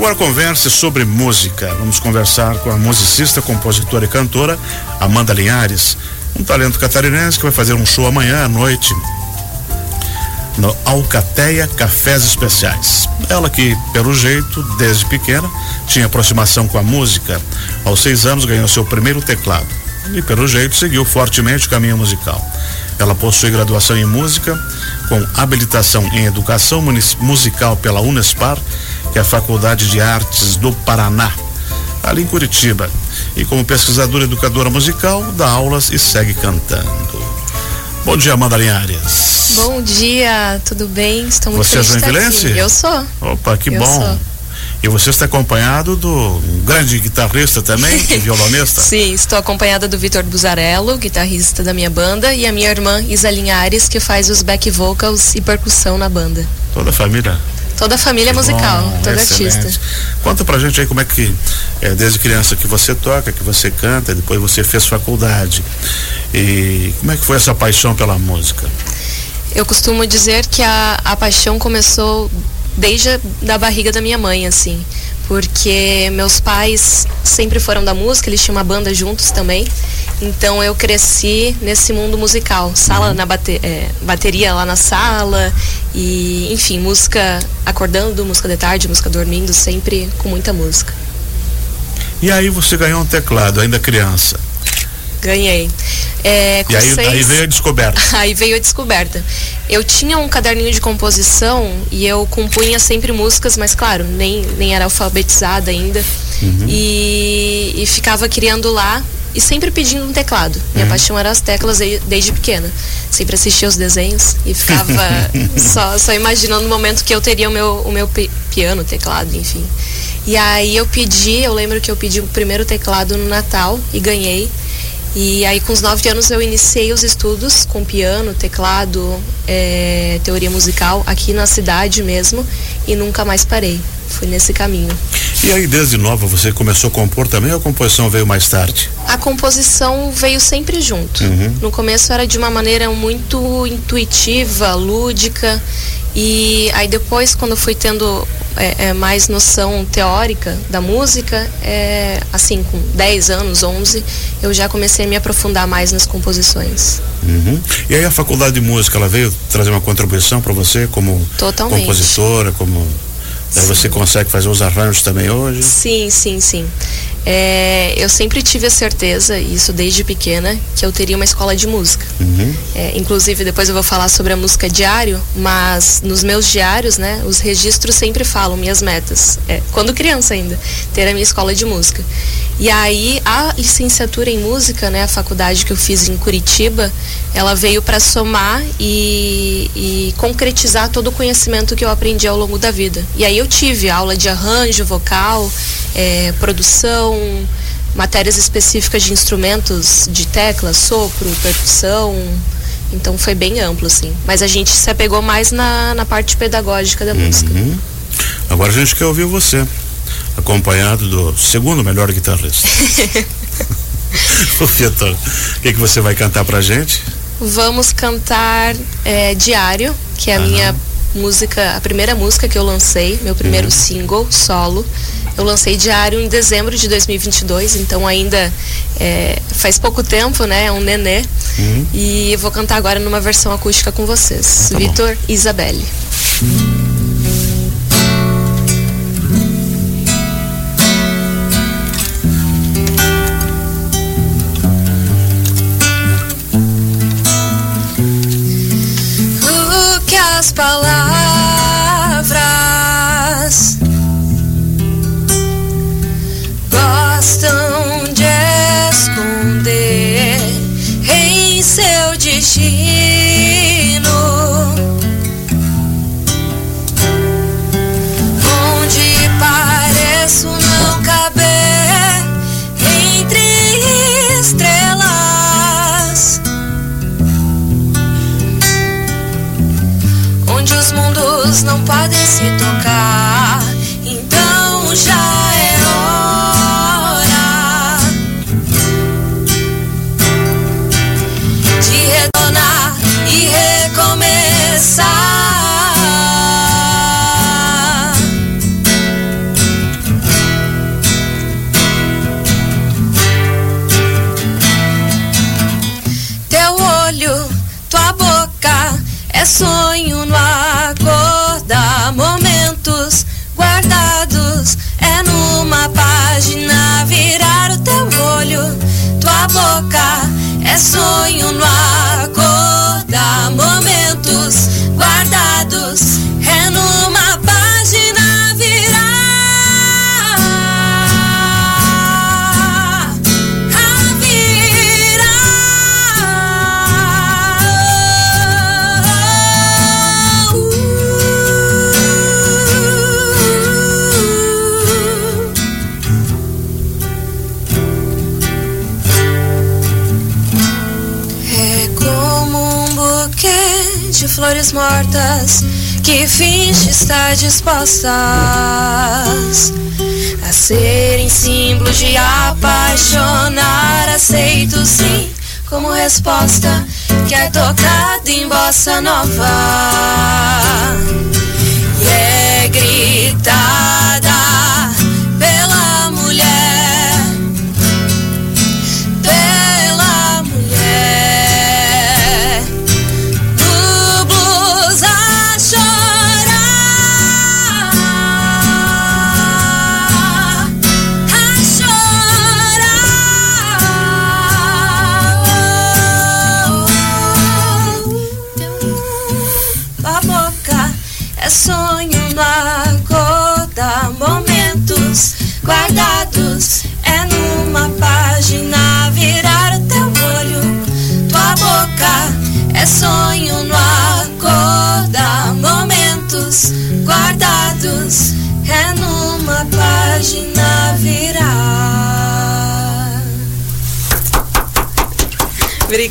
agora converse sobre música. Vamos conversar com a musicista, compositora e cantora Amanda Linhares, um talento catarinense que vai fazer um show amanhã à noite no Alcateia Cafés Especiais. Ela que, pelo jeito, desde pequena, tinha aproximação com a música. Aos seis anos ganhou seu primeiro teclado e, pelo jeito, seguiu fortemente o caminho musical. Ela possui graduação em música, com habilitação em educação musical pela Unespar, que é a Faculdade de Artes do Paraná, ali em Curitiba. E como pesquisadora e educadora musical, dá aulas e segue cantando. Bom dia, Amanda Linhares. Bom dia, tudo bem? Estou muito você é é joinvilense? Eu sou. Opa, que Eu bom. Sou. E você está acompanhado do grande guitarrista também, violonista? Sim, estou acompanhada do Vitor Buzarello, guitarrista da minha banda, e a minha irmã Isa Linhares, que faz os back vocals e percussão na banda. Toda a família? Toda a família musical, Bom, excelente. artista. Conta pra gente aí como é que, é, desde criança que você toca, que você canta, depois você fez faculdade. E como é que foi essa paixão pela música? Eu costumo dizer que a, a paixão começou desde a da barriga da minha mãe, assim. Porque meus pais sempre foram da música, eles tinham uma banda juntos também. Então eu cresci nesse mundo musical, sala uhum. na bate, é, bateria lá na sala e enfim, música acordando, música de tarde, música dormindo, sempre com muita música. E aí você ganhou um teclado, ainda criança? Ganhei. É, e aí, seis... aí, veio a descoberta. aí veio a descoberta. Eu tinha um caderninho de composição e eu compunha sempre músicas, mas claro, nem, nem era alfabetizada ainda. Uhum. E, e ficava criando lá e sempre pedindo um teclado. Minha uhum. paixão era as teclas desde pequena. Sempre assistia os desenhos e ficava só, só imaginando o momento que eu teria o meu, o meu piano, teclado, enfim. E aí eu pedi, eu lembro que eu pedi o primeiro teclado no Natal e ganhei. E aí com os nove anos eu iniciei os estudos com piano, teclado, é, teoria musical aqui na cidade mesmo e nunca mais parei. Fui nesse caminho. E aí, desde nova, você começou a compor também ou a composição veio mais tarde? A composição veio sempre junto. Uhum. No começo era de uma maneira muito intuitiva, lúdica. E aí depois, quando fui tendo é, é, mais noção teórica da música, é, assim, com 10 anos, 11, eu já comecei a me aprofundar mais nas composições. Uhum. E aí a faculdade de música, ela veio trazer uma contribuição para você como Totalmente. compositora, como Você consegue fazer os arranjos também hoje? Sim, sim, sim. É, eu sempre tive a certeza, isso desde pequena, que eu teria uma escola de música. Uhum. É, inclusive, depois eu vou falar sobre a música diário, mas nos meus diários, né, os registros sempre falam minhas metas. É, quando criança ainda, ter a minha escola de música. E aí a licenciatura em música, né, a faculdade que eu fiz em Curitiba, ela veio para somar e, e, concretizar todo o conhecimento que eu aprendi ao longo da vida. E aí eu tive aula de arranjo vocal, é, produção, matérias específicas de instrumentos de tecla, sopro, percussão. Então foi bem amplo, assim. Mas a gente se apegou mais na, na parte pedagógica da música. Uhum. Agora a gente quer ouvir você acompanhado do segundo melhor guitarrista. o Vitor, o que, que você vai cantar pra gente? Vamos cantar é, Diário, que é a Aham. minha música, a primeira música que eu lancei, meu primeiro uhum. single solo. Eu lancei Diário em dezembro de 2022, então ainda é, faz pouco tempo, né? É um nenê. Uhum. E vou cantar agora numa versão acústica com vocês. Tá Vitor e Isabelle. as palavras já toca, é sonho no ar. Flores mortas que finge estar dispostas a serem símbolos de apaixonar. Aceito sim como resposta que é tocado em bossa nova e é gritada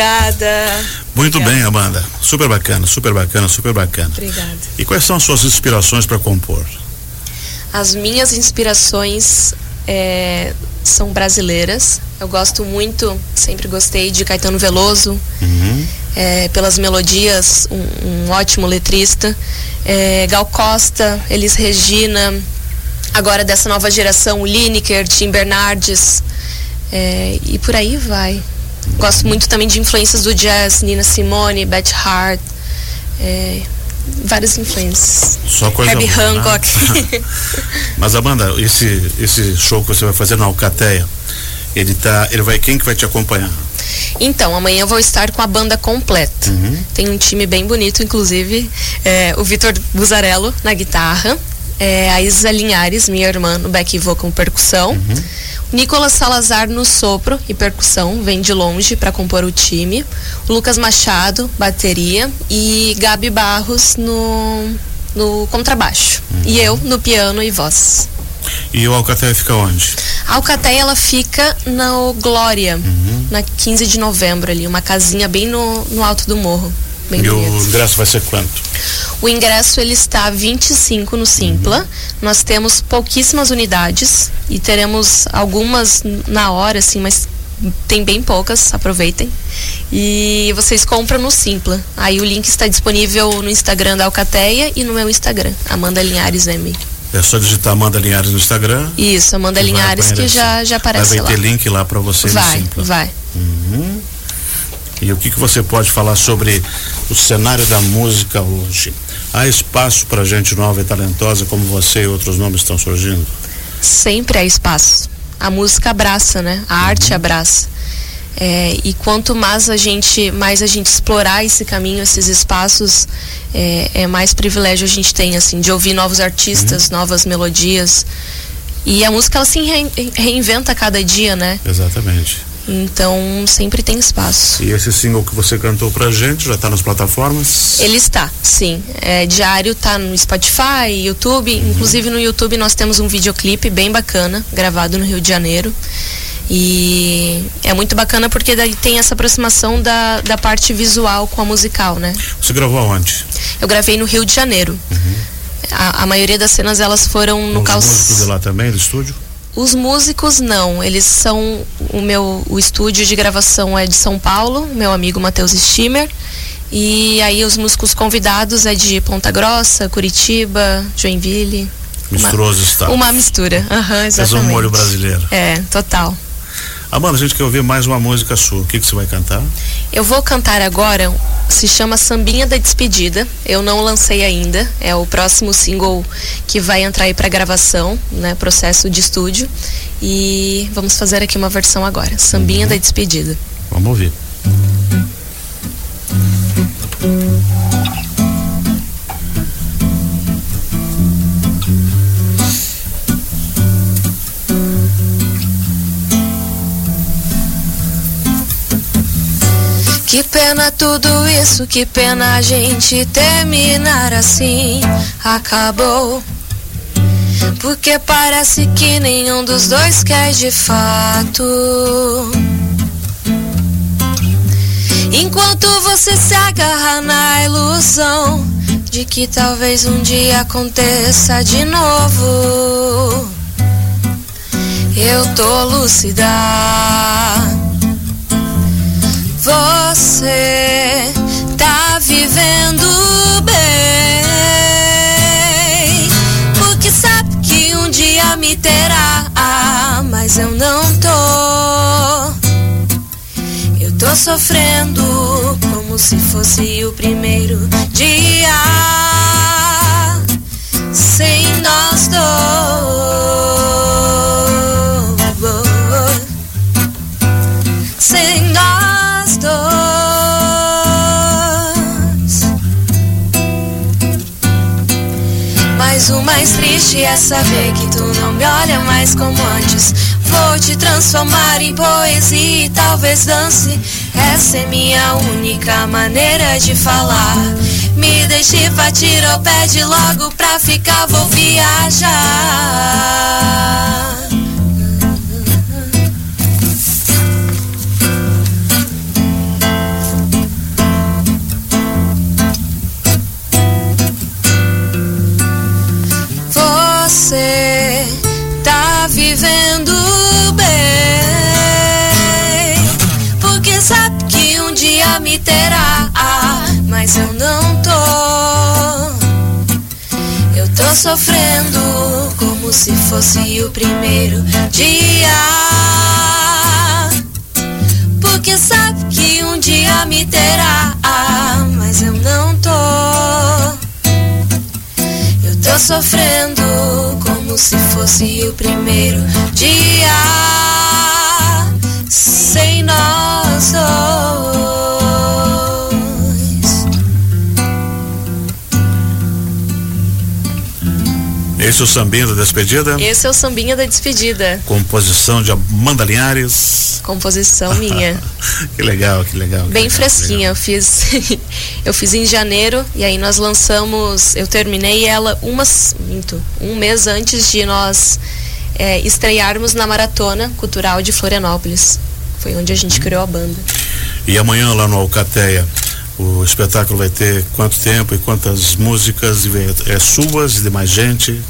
Obrigada. Muito Obrigada. bem, Amanda. Super bacana, super bacana, super bacana. Obrigada. E quais são as suas inspirações para compor? As minhas inspirações é, são brasileiras. Eu gosto muito, sempre gostei de Caetano Veloso, Uhum. é, pelas melodias, um, um ótimo letrista. É, Gal Costa, Elis Regina, agora dessa nova geração, Lineker, Tim Bernardes, é, e por aí vai. Gosto muito também de influências do jazz, Nina Simone, Beth Hart, é, várias influências. Só coisa Herbie boa, né? Hancock. Mas Amanda, esse esse show que você vai fazer na Alcateia, ele tá, ele vai quem que vai te acompanhar? Então, amanhã eu vou estar com a banda completa. Uhum. Tem um time bem bonito, inclusive. É, o Vitor Buzarello na guitarra. É, a Isa Linhares, minha irmã, no back vocal com percussão. O Nicolas Salazar no sopro e percussão, vem de longe para compor o time. O Lucas Machado, bateria. E Gabi Barros no, no contrabaixo. E eu no piano e voz. E o Alcateia fica onde? A Alcateia ela fica no Glória, na 15 de novembro ali, uma casinha bem no, no alto do morro. Bem E o ingresso vai ser quanto? O ingresso ele está a 25 no Simpla. Nós temos pouquíssimas unidades e teremos algumas na hora, assim, mas tem bem poucas, aproveitem. E vocês compram no Simpla. Aí o link está disponível no Instagram da Alcateia e no meu Instagram, Amanda Linhares M. É só digitar Amanda Linhares no Instagram. Isso, Amanda vai Linhares, que já, já aparece Vai lá. ter link lá para você no Vai, Simpla. vai. Uhum. E o que, que você pode falar sobre o cenário da música hoje? Há espaço para gente nova e talentosa como você e outros nomes estão surgindo? sempre há espaço. A música abraça, né? A arte abraça. É, e quanto mais a gente mais a gente explorar esse caminho, esses espaços, é, é mais privilégio a gente tem assim de ouvir novos artistas, novas melodias. E a música ela se rein- reinventa a cada dia, né? Exatamente. Então sempre tem espaço. E esse single que você cantou pra gente já está nas plataformas? Ele está, sim. É, diário tá no Spotify, YouTube. Inclusive no YouTube nós temos um videoclipe bem bacana, gravado no Rio de Janeiro. E é muito bacana porque daí tem essa aproximação da, da parte visual com a musical, né? Você gravou aonde? Eu gravei no Rio de Janeiro. A, a maioria das cenas elas foram no Os calço. músicos de lá também, do estúdio? Os músicos não, eles são o meu o estúdio de gravação é de São Paulo, meu amigo Matheus Stimmer. E aí os músicos convidados é de Ponta Grossa, Curitiba, Joinville. Misturou está. Uma, uma mistura. Aham, Fez um exatamente. molho brasileiro. É, total. Amanda, a gente quer ouvir mais uma música sua. O que, que você vai cantar? Eu vou cantar agora, se chama Sambinha da Despedida. Eu não lancei ainda, é o próximo single que vai entrar aí pra gravação, né, processo de estúdio. E vamos fazer aqui uma versão agora, Sambinha da Despedida. Vamos ouvir. Que pena tudo isso, que pena a gente terminar assim. Acabou. Porque parece que nenhum dos dois quer de fato. Enquanto você se agarra na ilusão de que talvez um dia aconteça de novo. Eu tô lúcida. Você tá vivendo bem. Porque sabe que um dia me terá. Mas eu não tô. Eu tô sofrendo como se fosse o primeiro dia. Sem nós dois. Triste é saber que tu não me olha mais como antes. Vou te transformar em poesia e talvez dance. Essa é minha única maneira de falar. Me deixe partir ou pede logo pra ficar, vou viajar. Mas eu não tô. Eu tô sofrendo como se fosse o primeiro dia. Porque sabe que um dia me terá. Mas eu não tô. Eu tô sofrendo como se fosse o primeiro dia sem nós dois. Esse é o sambinha da despedida? Esse é o sambinha da despedida. Composição de Amanda Linhares. Composição minha. que legal, que legal. Bem que legal, fresquinha, legal. eu fiz eu fiz em janeiro e aí nós lançamos, eu terminei ela umas, minto, um mês antes de nós é, estrearmos na Maratona Cultural de Florianópolis. Foi onde a gente criou a banda. E amanhã lá no Alcateia, o espetáculo vai ter quanto tempo e quantas músicas? É suas e de mais gente?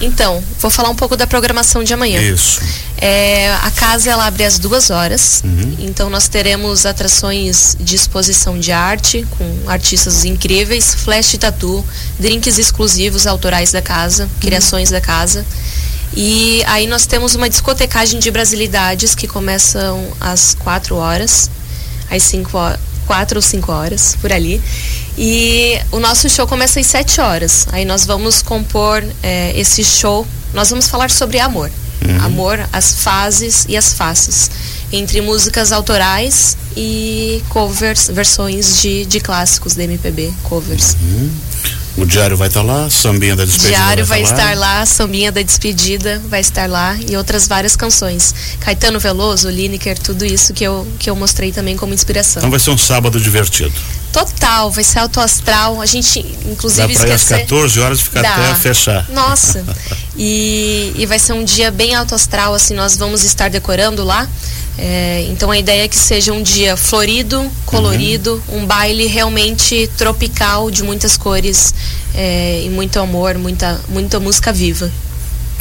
Então, vou falar um pouco da programação de amanhã. Isso. É, a casa ela abre às duas horas, Uhum. então nós teremos atrações de exposição de arte com artistas incríveis, flash tatu, drinks exclusivos autorais da casa, criações da casa. E aí nós temos uma discotecagem de brasilidades que começam às quatro horas, às cinco horas, quatro ou cinco horas, por ali. E o nosso show começa às sete horas. Aí nós vamos compor eh, esse show. Nós vamos falar sobre amor. Amor, as fases e as faces. Entre músicas autorais e covers, versões de, de clássicos da MPB, covers. O diário vai estar lá, sambinha da despedida. Diário vai tá estar lá, Sambinha da Despedida vai estar lá e outras várias canções. Caetano Veloso, Lineker, tudo isso que eu, que eu mostrei também como inspiração. Então vai ser um sábado divertido. Total, vai ser alto astral. A gente, Dá inclusive, para ir às esquecer. 14 horas e ficar Dá. até fechar. Nossa. E, e vai ser um dia bem alto astral, assim, nós vamos estar decorando lá. É, então a ideia é que seja um dia florido, colorido, um baile realmente tropical, de muitas cores é, e muito amor, muita, muita música viva.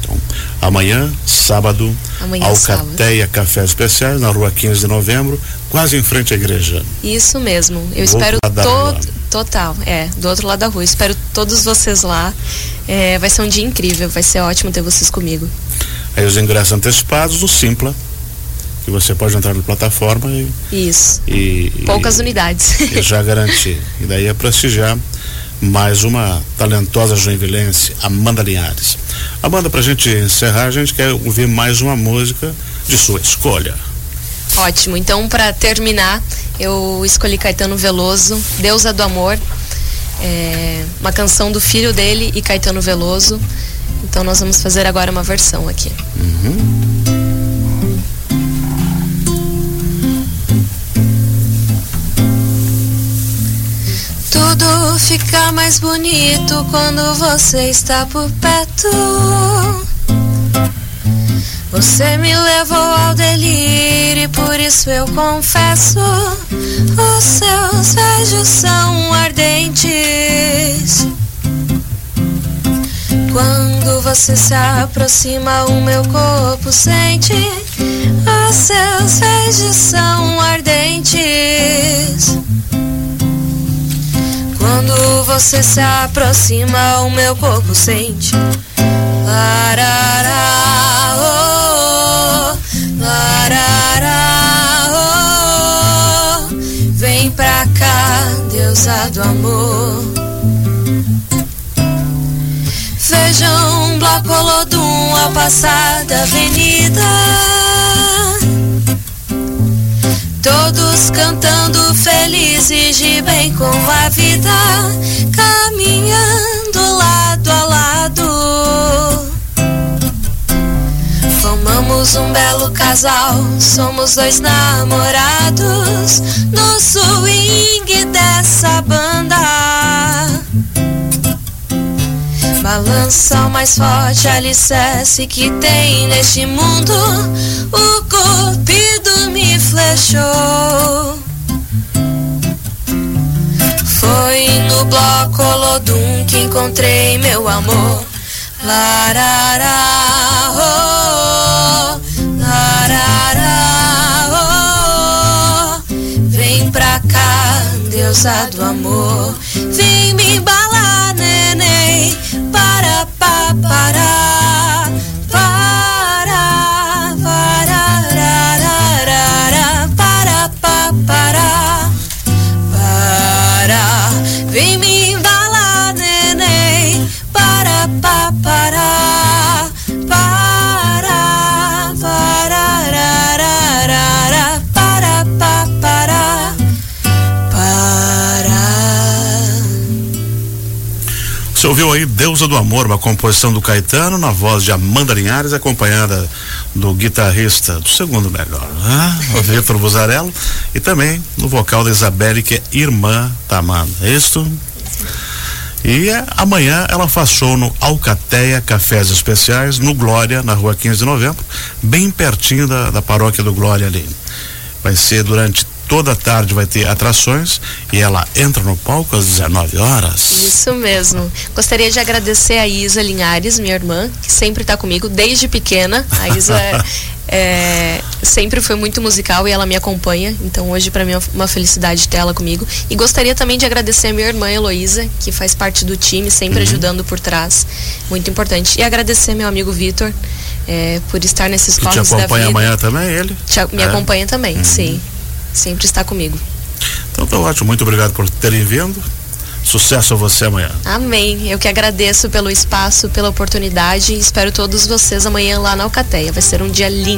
Então, amanhã, sábado, Amanhã, Alcateia Café Especiais, na rua 15 de novembro, quase em frente à igreja. Isso mesmo. Eu Do espero todo. Total, é, do outro lado da rua. Espero todos vocês lá. É, vai ser um dia incrível, vai ser ótimo ter vocês comigo. Aí os ingressos antecipados, o Simpla, que você pode entrar na plataforma e, Isso. e, Poucas e, unidades. e já garantir. E daí é prestigiar mais uma talentosa joinvilense, Amanda Linhares. Amanda, pra gente encerrar, a gente quer ouvir mais uma música de sua escolha. Ótimo. Então, para terminar, eu escolhi Caetano Veloso, Deusa do Amor, é, uma canção do filho dele e Caetano Veloso. Então, nós vamos fazer agora uma versão aqui. Fica mais bonito quando você está por perto. Você me levou ao delírio e por isso eu confesso: os seus beijos são ardentes. Quando você se aproxima, o meu corpo sente. Os seus beijos são ardentes. Você se aproxima, o meu corpo sente. Larará, oh, larará, oh. Vem pra cá, deusa do amor. Vejam um bloco Olodum ao passar da avenida. Todos cantando felizes de bem com a vida, casal, somos dois namorados no swing dessa banda. Balança o mais forte alicerce que tem neste mundo. O cupido me flechou. Foi no bloco Olodum que encontrei meu amor. Larará, oh, deusa do amor. Você ouviu aí Deusa do Amor, uma composição do Caetano, na voz de Amanda Linhares, acompanhada do guitarrista do segundo melhor, né? o Vitor Buzarello, e também no vocal da Isabelle, que é irmã da Amanda. É isso? E é, amanhã ela faz show no Alcateia Cafés Especiais, no Glória, na rua 15 de novembro, bem pertinho da, da paróquia do Glória ali. Vai ser durante toda tarde, vai ter atrações e ela entra no palco às 19 horas. Isso mesmo. Gostaria de agradecer a Isa Linhares, minha irmã, que sempre está comigo desde pequena. A Isa é, é, sempre foi muito musical e ela me acompanha. Então hoje para mim é uma felicidade ter ela comigo. E gostaria também de agradecer a minha irmã Heloísa, que faz parte do time, sempre Uhum. ajudando por trás. Muito importante. E agradecer meu amigo Vitor é, por estar nesses te corres da acompanha vida. amanhã também, ele? Te me É. acompanha também, sim. Sempre está comigo. Então tá ótimo, muito obrigado por terem vindo. Sucesso a você amanhã. Amém. Eu que agradeço pelo espaço, pela oportunidade e espero todos vocês amanhã lá na Alcateia. Vai ser um dia lindo.